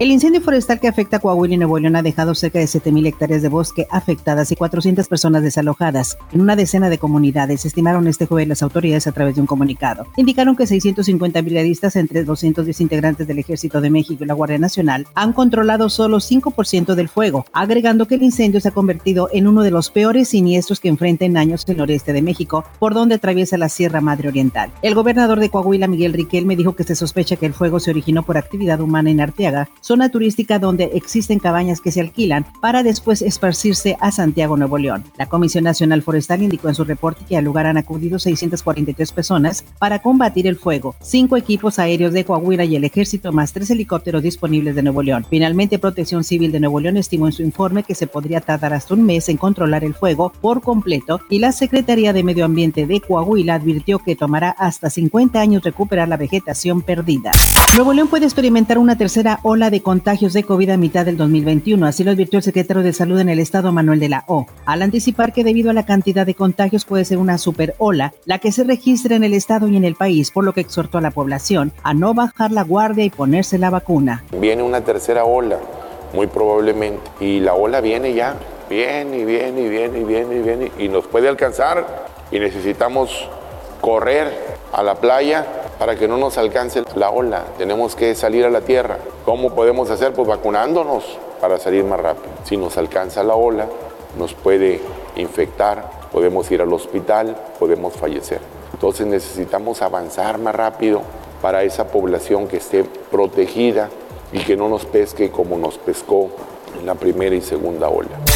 El incendio forestal que afecta a Coahuila y Nuevo León ha dejado cerca de 7.000 hectáreas de bosque afectadas y 400 personas desalojadas. En una decena de comunidades, estimaron este jueves las autoridades a través de un comunicado. Indicaron que 650 brigadistas entre 210 integrantes del Ejército de México y la Guardia Nacional han controlado solo 5% del fuego, agregando que el incendio se ha convertido en uno de los peores siniestros que enfrenta en años el noreste de México, por donde atraviesa la Sierra Madre Oriental. El gobernador de Coahuila, Miguel Riquel, dijo que se sospecha que el fuego se originó por actividad humana en Arteaga, zona turística donde existen cabañas que se alquilan para después esparcirse a Santiago, Nuevo León. La Comisión Nacional Forestal indicó en su reporte que al lugar han acudido 643 personas para combatir el fuego, cinco equipos aéreos de Coahuila y el ejército más tres helicópteros disponibles de Nuevo León. Finalmente, Protección Civil de Nuevo León estimó en su informe que se podría tardar hasta un mes en controlar el fuego por completo y la Secretaría de Medio Ambiente de Coahuila advirtió que tomará hasta 50 años recuperar la vegetación perdida. Nuevo León puede experimentar una tercera ola de contagios de COVID a mitad del 2021, así lo advirtió el secretario de Salud en el estado Manuel de la O, al anticipar que debido a la cantidad de contagios puede ser una super ola la que se registre en el estado y en el país, por lo que exhortó a la población a no bajar la guardia y ponerse la vacuna. Viene una tercera ola, muy probablemente, y la ola viene ya, viene y viene y viene y viene y viene y nos puede alcanzar. Y necesitamos correr a la playa para que no nos alcance la ola. Tenemos que salir a la tierra. ¿Cómo podemos hacer? Pues vacunándonos para salir más rápido. Si nos alcanza la ola, nos puede infectar, podemos ir al hospital, podemos fallecer. Entonces necesitamos avanzar más rápido para esa población que esté protegida y que no nos pesque como nos pescó en la primera y segunda ola.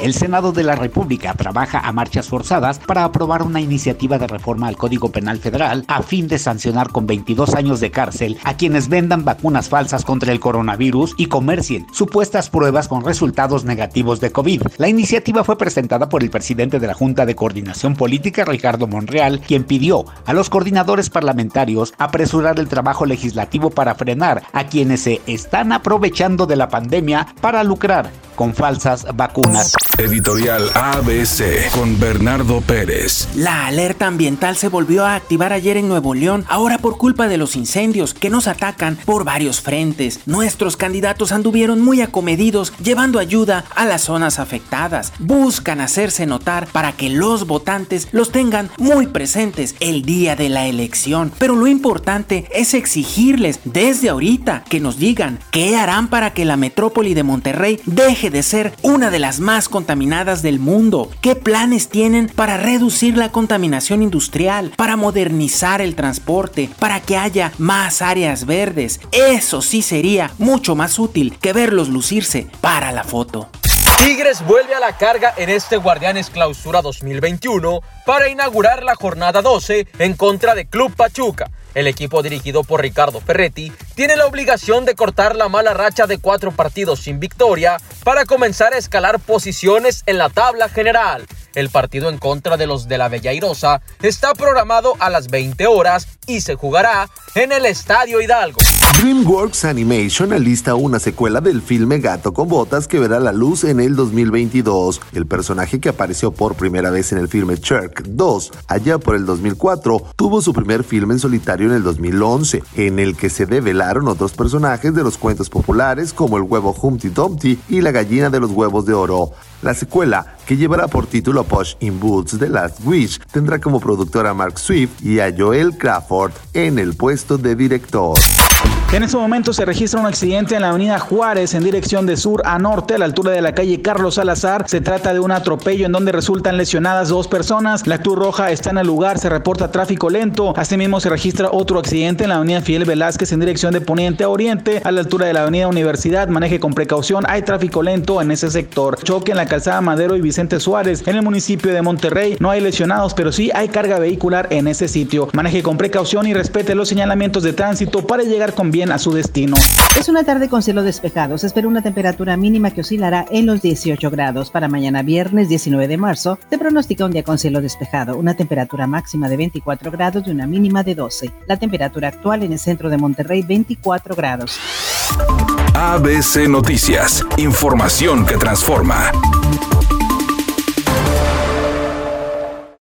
El Senado de la República trabaja a marchas forzadas para aprobar una iniciativa de reforma al Código Penal Federal a fin de sancionar con 22 años de cárcel a quienes vendan vacunas falsas contra el coronavirus y comercien supuestas pruebas con resultados negativos de COVID. La iniciativa fue presentada por el presidente de la Junta de Coordinación Política, Ricardo Monreal, quien pidió a los coordinadores parlamentarios apresurar el trabajo legislativo para frenar a quienes se están aprovechando de la pandemia para lucrar con falsas vacunas. Editorial ABC con Bernardo Pérez. La alerta ambiental se volvió a activar ayer en Nuevo León, ahora por culpa de los incendios que nos atacan por varios frentes. Nuestros candidatos anduvieron muy acomedidos llevando ayuda a las zonas afectadas. Buscan hacerse notar para que los votantes los tengan muy presentes el día de la elección. Pero lo importante es exigirles desde ahorita que nos digan qué harán para que la metrópoli de Monterrey deje de ser una de las más contaminadas del mundo? ¿Qué planes tienen para reducir la contaminación industrial, para modernizar el transporte, para que haya más áreas verdes? Eso sí sería mucho más útil que verlos lucirse para la foto. Tigres vuelve a la carga en este Guardianes Clausura 2021 para inaugurar la jornada 12 en contra de Club Pachuca. El equipo dirigido por Ricardo Ferretti tiene la obligación de cortar la mala racha de cuatro partidos sin victoria para comenzar a escalar posiciones en la tabla general. El partido en contra de los de la Bella Irosa está programado a las 20 horas y se jugará en el Estadio Hidalgo. DreamWorks Animation alista una secuela del filme Gato con Botas que verá la luz en el 2022. El personaje que apareció por primera vez en el filme Shark 2 allá por el 2004 tuvo su primer filme en solitario en el 2011, en el que se develaron otros personajes de los cuentos populares como el huevo Humpty Dumpty y la gallina de los huevos de oro. La secuela, que llevará por título Push in Boots The Last Wish, tendrá como productora a Mark Swift y a Joel Crawford en el puesto de director. En este momento se registra un accidente en la avenida Juárez en dirección de sur a norte a la altura de la calle Carlos Salazar. Se trata de un atropello en donde resultan lesionadas dos personas. La Cruz Roja está en el lugar, se reporta tráfico lento. Asimismo se registra otro accidente en la avenida Fidel Velázquez en dirección de poniente a oriente a la altura de la avenida Universidad. Maneje con precaución, hay tráfico lento en ese sector. Choque en la calzada Madero y Vicente Suárez en el municipio de Monterrey. No hay lesionados, pero sí hay carga vehicular en ese sitio. Maneje con precaución y respete los señalamientos de tránsito para llegar con bien a su destino. Es una tarde con cielo despejado. Se espera una temperatura mínima que oscilará en los 18 grados. Para mañana viernes 19 de marzo se pronostica un día con cielo despejado, una temperatura máxima de 24 grados y una mínima de 12. La temperatura actual en el centro de Monterrey 24 grados. ABC Noticias, información que transforma.